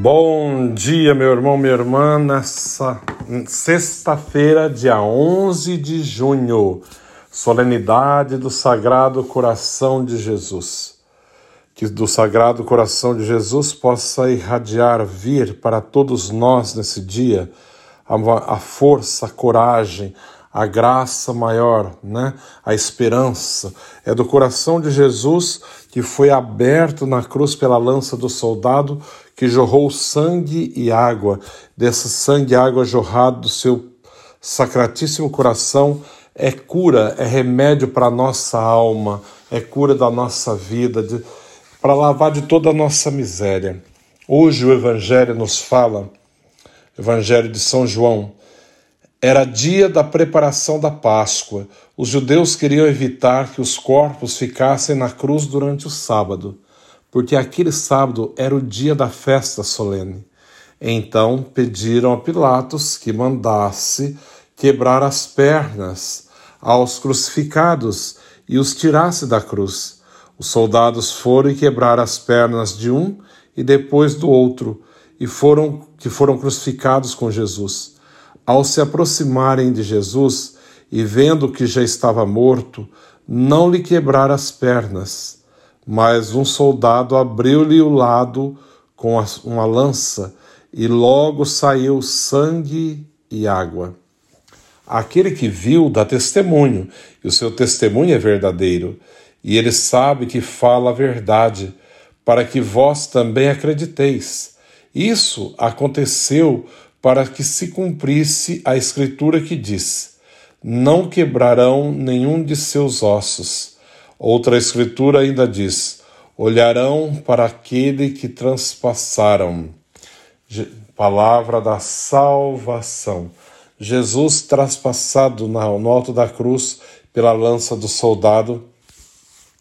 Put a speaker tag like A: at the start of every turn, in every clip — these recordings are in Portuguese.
A: Bom dia, meu irmão, minha irmã, nessa sexta-feira, dia 11 de junho, solenidade do Sagrado Coração de Jesus. Que do Sagrado Coração de Jesus possa irradiar, vir para todos nós nesse dia a, força, a coragem, a graça maior, né? a esperança. É do coração de Jesus que foi aberto na cruz pela lança do soldado que jorrou sangue e água. Desse sangue e água jorrado do seu sacratíssimo coração é cura, é remédio para a nossa alma, é cura da nossa vida, para lavar de toda a nossa miséria. Hoje o Evangelho nos fala, Evangelho de São João, era dia da preparação da Páscoa. Os judeus queriam evitar que os corpos ficassem na cruz durante o sábado, porque aquele sábado era o dia da festa solene. Então pediram a Pilatos que mandasse quebrar as pernas aos crucificados e os tirasse da cruz. Os soldados foram e quebraram as pernas de um e depois do outro, e foram que foram crucificados com Jesus. Ao se aproximarem de Jesus e vendo que já estava morto, não lhe quebraram as pernas, mas um soldado abriu-lhe o lado com uma lança e logo saiu sangue e água. Aquele que viu dá testemunho, e o seu testemunho é verdadeiro, e ele sabe que fala a verdade, para que vós também acrediteis. Isso aconteceu para que se cumprisse a escritura que diz: Não quebrarão nenhum de seus ossos. Outra escritura ainda diz: Olharão para aquele que transpassaram. Palavra da salvação. Jesus traspassado no alto da cruz pela lança do soldado,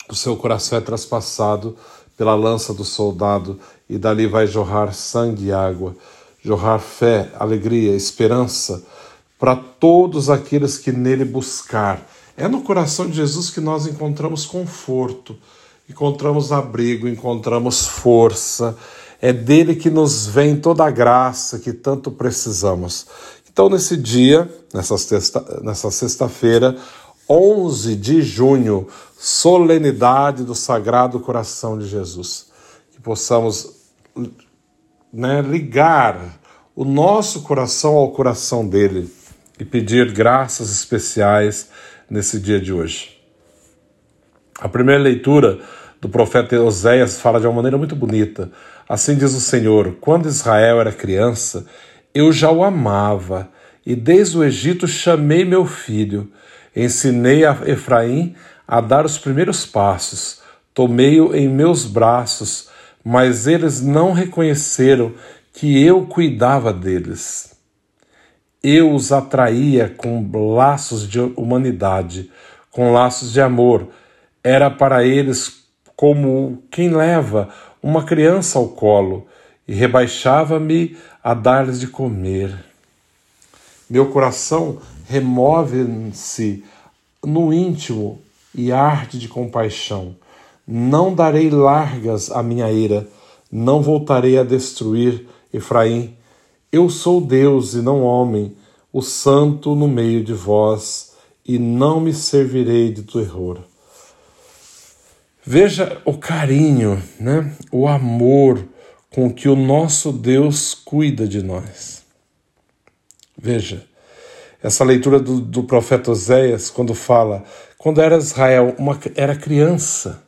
A: o seu coração é traspassado pela lança do soldado e dali vai jorrar sangue e água jorrar fé, alegria, esperança para todos aqueles que nele buscar. É no coração de Jesus que nós encontramos conforto, encontramos abrigo, encontramos força. É dele que nos vem toda a graça que tanto precisamos. Então, nesse dia, nessa sexta-feira, sexta 11 de junho, solenidade do Sagrado Coração de Jesus, que possamos né, ligar o nosso coração ao coração dele e pedir graças especiais nesse dia de hoje. A primeira leitura do profeta Oséias fala de uma maneira muito bonita. Assim diz o Senhor: Quando Israel era criança, eu já o amava, e desde o Egito chamei meu filho. Ensinei a Efraim a dar os primeiros passos, tomei-o em meus braços mas eles não reconheceram que eu cuidava deles. Eu os atraía com laços de humanidade, com laços de amor. Era para eles como quem leva uma criança ao colo e rebaixava-me a dar-lhes de comer. Meu coração remove-se no íntimo e arde de compaixão. Não darei largas à minha ira, não voltarei a destruir Efraim. Eu sou Deus e não homem, o santo no meio de vós, e não me servirei de terror. Veja o carinho, né? o amor com que o nosso Deus cuida de nós. Veja, essa leitura do, do profeta Oséias, quando fala, quando era Israel, uma, era criança,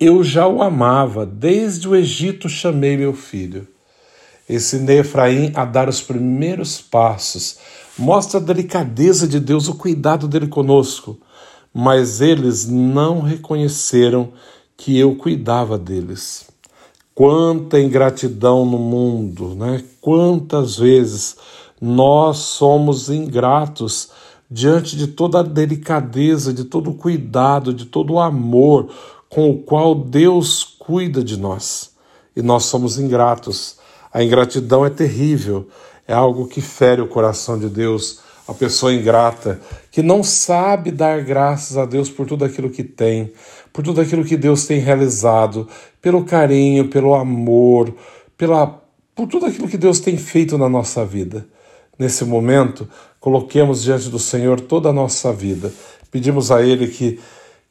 A: eu já o amava, desde o Egito chamei meu filho. Ensinei Efraim a dar os primeiros passos. Mostra a delicadeza de Deus, o cuidado dele conosco. Mas eles não reconheceram que eu cuidava deles. Quanta ingratidão no mundo, né? Quantas vezes nós somos ingratos diante de toda a delicadeza, de todo o cuidado, de todo o amor com o qual Deus cuida de nós e nós somos ingratos. A ingratidão é terrível, é algo que fere o coração de Deus. A pessoa ingrata que não sabe dar graças a Deus por tudo aquilo que tem, por tudo aquilo que Deus tem realizado, pelo carinho, pelo amor, pela, por tudo aquilo que Deus tem feito na nossa vida. Nesse momento, coloquemos diante do Senhor toda a nossa vida. Pedimos a Ele que,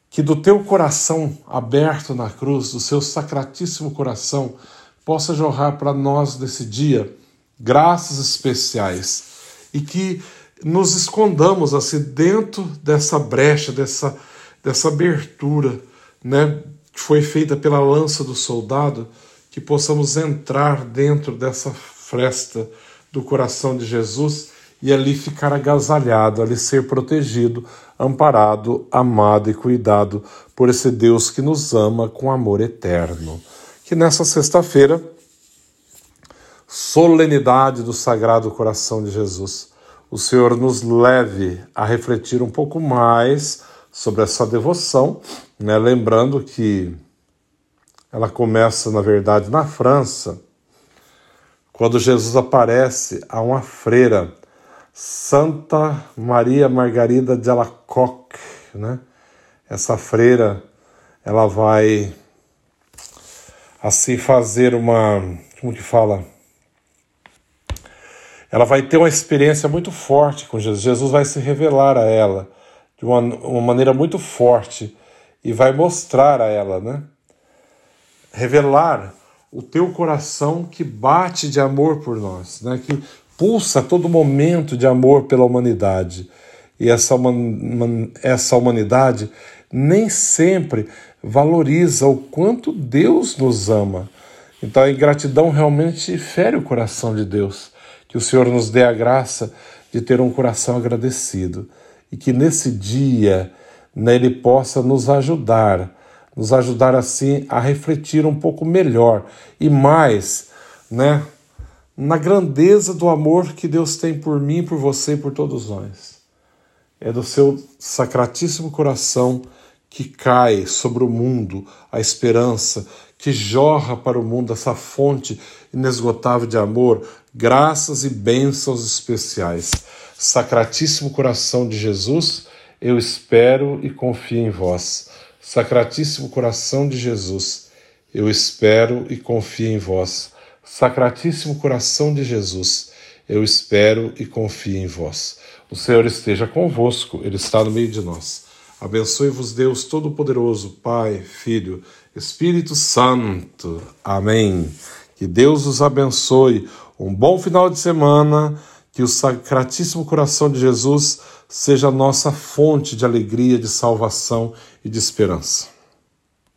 A: que do teu coração aberto na cruz, do seu sacratíssimo coração, possa jorrar para nós nesse dia graças especiais e que nos escondamos assim dentro dessa brecha, dessa, dessa abertura, né, que foi feita pela lança do soldado, que possamos entrar dentro dessa fresta do coração de Jesus e ali ficar agasalhado, ali ser protegido, amparado, amado e cuidado por esse Deus que nos ama com amor eterno. Que nessa sexta-feira, solenidade do Sagrado Coração de Jesus, o Senhor nos leve a refletir um pouco mais sobre essa devoção, né? lembrando que ela começa, na verdade, na França, quando Jesus aparece a uma freira, Santa Maria Margarida de Alacoque, né? Essa freira, ela vai assim fazer uma, como que fala? ela vai ter uma experiência muito forte com Jesus. Jesus vai se revelar a ela de uma, uma maneira muito forte e vai mostrar a ela, né? Revelar o teu coração que bate de amor por nós, né? Que pulsa a todo momento de amor pela humanidade. E essa, essa humanidade nem sempre valoriza o quanto Deus nos ama. Então a ingratidão realmente fere o coração de Deus. Que o Senhor nos dê a graça de ter um coração agradecido e que nesse dia né, Ele possa nos ajudar, nos ajudar assim a refletir um pouco melhor e mais, né, na grandeza do amor que Deus tem por mim, por você e por todos nós. É do seu sacratíssimo coração que cai sobre o mundo a esperança, que jorra para o mundo essa fonte inesgotável de amor, graças e bênçãos especiais. Sacratíssimo coração de Jesus, eu espero e confio em vós. Sacratíssimo coração de Jesus, eu espero e confio em vós. Sacratíssimo coração de Jesus, eu espero e confio em vós. O Senhor esteja convosco, Ele está no meio de nós. Abençoe-vos, Deus Todo-Poderoso, Pai, Filho, Espírito Santo. Amém. Que Deus os abençoe. Um bom final de semana. Que o Sacratíssimo Coração de Jesus seja a nossa fonte de alegria, de salvação e de esperança.